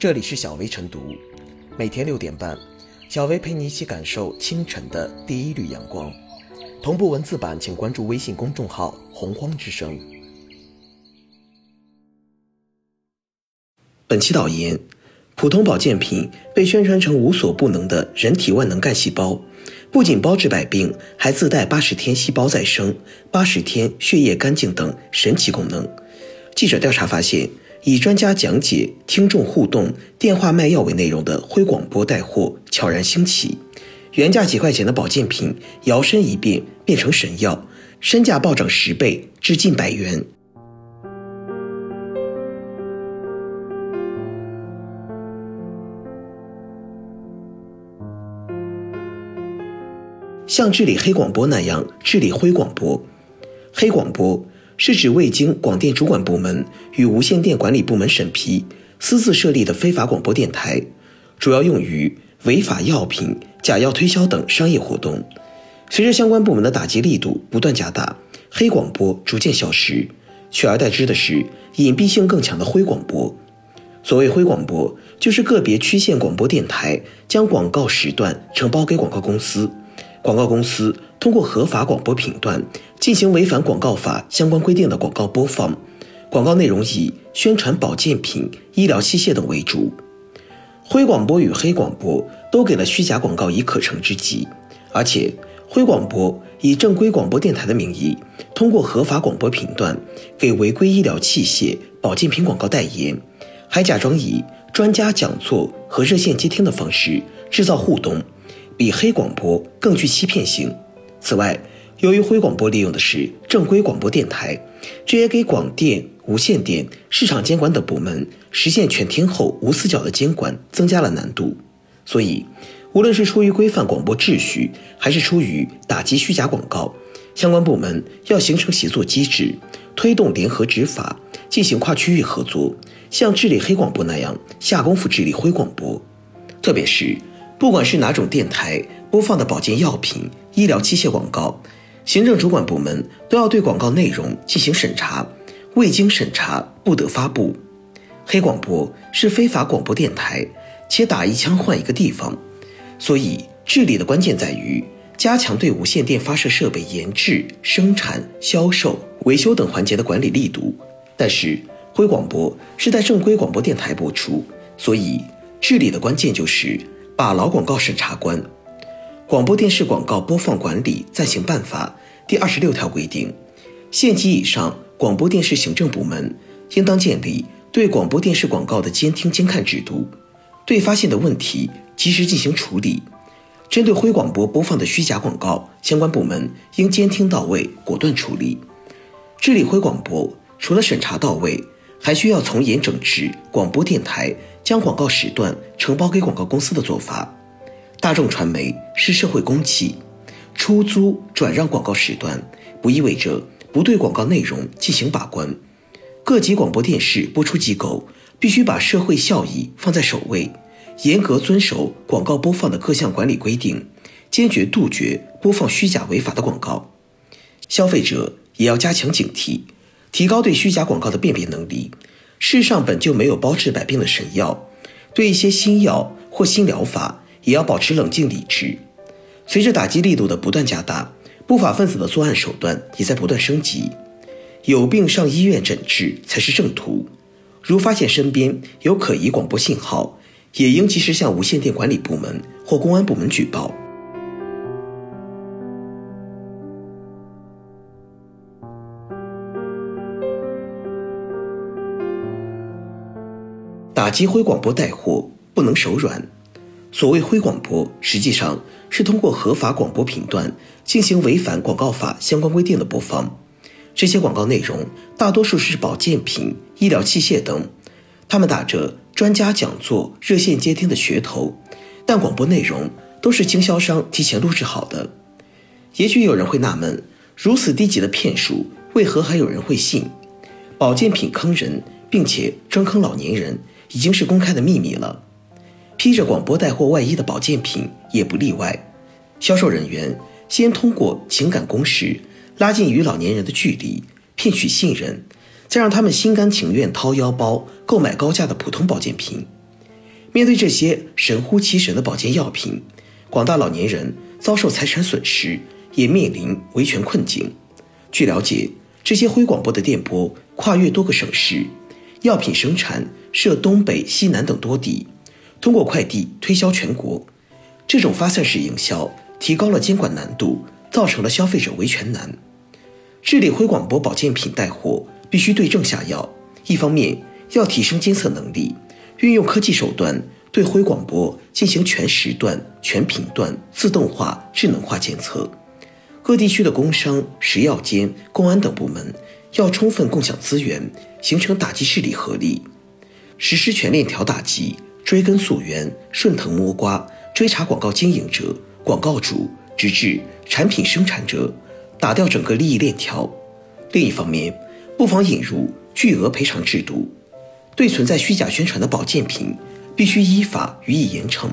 这里是小薇晨读，每天六点半，小薇陪你一起感受清晨的第一缕阳光。同步文字版，请关注微信公众号“洪荒之声”。本期导言：普通保健品被宣传成无所不能的人体万能干细胞，不仅包治百病，还自带八十天细胞再生、八十天血液干净等神奇功能。记者调查发现。以专家讲解、听众互动、电话卖药为内容的灰广播带货悄然兴起，原价几块钱的保健品摇身一变变成神药，身价暴涨十倍至近百元。像治理黑广播那样治理灰广播，黑广播。是指未经广电主管部门与无线电管理部门审批，私自设立的非法广播电台，主要用于违法药品、假药推销等商业活动。随着相关部门的打击力度不断加大，黑广播逐渐消失，取而代之的是隐蔽性更强的灰广播。所谓灰广播，就是个别区县广播电台将广告时段承包给广告公司，广告公司。通过合法广播频段进行违反广告法相关规定的广告播放，广告内容以宣传保健品、医疗器械等为主。灰广播与黑广播都给了虚假广告以可乘之机，而且灰广播以正规广播电台的名义，通过合法广播频段给违规医疗器械、保健品广告代言，还假装以专家讲座和热线接听的方式制造互动，比黑广播更具欺骗性。此外，由于灰广播利用的是正规广播电台，这也给广电、无线电、市场监管等部门实现全天候无死角的监管增加了难度。所以，无论是出于规范广播秩序，还是出于打击虚假广告，相关部门要形成协作机制，推动联合执法，进行跨区域合作，像治理黑广播那样下功夫治理灰广播。特别是，不管是哪种电台播放的保健药品。医疗器械广告，行政主管部门都要对广告内容进行审查，未经审查不得发布。黑广播是非法广播电台，且打一枪换一个地方，所以治理的关键在于加强对无线电发射设备研制、生产、销售、维修等环节的管理力度。但是灰广播是在正规广播电台播出，所以治理的关键就是把牢广告审查关。广播电视广告播放管理暂行办法第二十六条规定，县级以上广播电视行政部门应当建立对广播电视广告的监听监看制度，对发现的问题及时进行处理。针对灰广播播放的虚假广告，相关部门应监听到位，果断处理。治理灰广播，除了审查到位，还需要从严整治广播电台将广告时段承包给广告公司的做法。大众传媒是社会公器，出租转让广告时段不意味着不对广告内容进行把关。各级广播电视播出机构必须把社会效益放在首位，严格遵守广告播放的各项管理规定，坚决杜绝播放虚假违法的广告。消费者也要加强警惕，提高对虚假广告的辨别能力。世上本就没有包治百病的神药，对一些新药或新疗法。也要保持冷静理智。随着打击力度的不断加大，不法分子的作案手段也在不断升级。有病上医院诊治才是正途。如发现身边有可疑广播信号，也应及时向无线电管理部门或公安部门举报。打击灰广播带货不能手软。所谓灰广播，实际上是通过合法广播频段进行违反广告法相关规定的播放。这些广告内容大多数是保健品、医疗器械等，他们打着专家讲座、热线接听的噱头，但广播内容都是经销商提前录制好的。也许有人会纳闷，如此低级的骗术，为何还有人会信？保健品坑人，并且专坑老年人，已经是公开的秘密了。披着广播带货外衣的保健品也不例外，销售人员先通过情感攻势拉近与老年人的距离，骗取信任，再让他们心甘情愿掏腰包购买高价的普通保健品。面对这些神乎其神的保健药品，广大老年人遭受财产损失，也面临维权困境。据了解，这些灰广播的电波跨越多个省市，药品生产涉东北、西南等多地，通过快递推销全国。这种发散式营销提高了监管难度，造成了消费者维权难。治理灰广播保健品带货必须对症下药，一方面要提升监测能力。运用科技手段对灰广播进行全时段、全频段自动化、智能化监测。各地区的工商、食药监、公安等部门要充分共享资源，形成打击势力合力，实施全链条打击，追根溯源、顺藤摸瓜，追查广告经营者、广告主，直至产品生产者，打掉整个利益链条。另一方面，不妨引入巨额赔偿制度。对存在虚假宣传的保健品，必须依法予以严惩。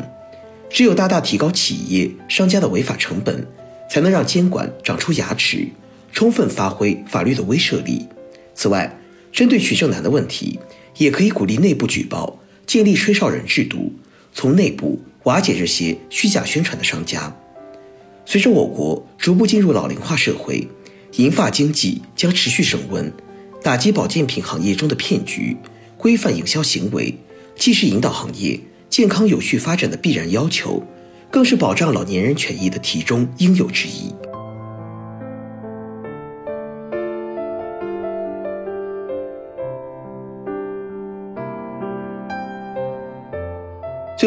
只有大大提高企业、商家的违法成本，才能让监管长出牙齿，充分发挥法律的威慑力。此外，针对取证难的问题，也可以鼓励内部举报，建立吹哨人制度，从内部瓦解这些虚假宣传的商家。随着我国逐步进入老龄化社会，银发经济将持续升温，打击保健品行业中的骗局。规范营销行为，既是引导行业健康有序发展的必然要求，更是保障老年人权益的题中应有之义。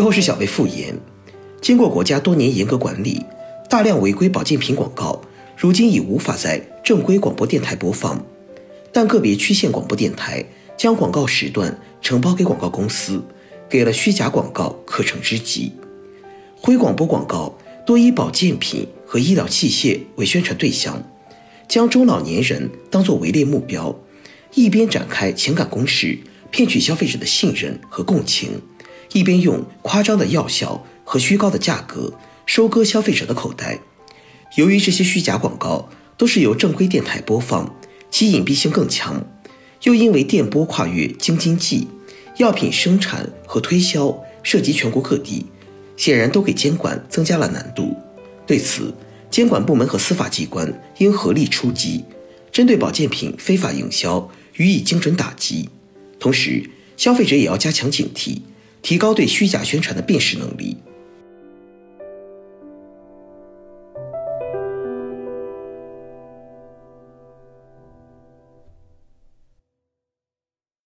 最后是小贝复言，经过国家多年严格管理，大量违规保健品广告如今已无法在正规广播电台播放，但个别区县广播电台。将广告时段承包给广告公司，给了虚假广告可乘之机。灰广播广告多以保健品和医疗器械为宣传对象，将中老年人当作围猎目标，一边展开情感攻势，骗取消费者的信任和共情，一边用夸张的药效和虚高的价格收割消费者的口袋。由于这些虚假广告都是由正规电台播放，其隐蔽性更强。又因为电波跨越京津冀，药品生产和推销涉及全国各地，显然都给监管增加了难度。对此，监管部门和司法机关应合力出击，针对保健品非法营销予以精准打击。同时，消费者也要加强警惕，提高对虚假宣传的辨识能力。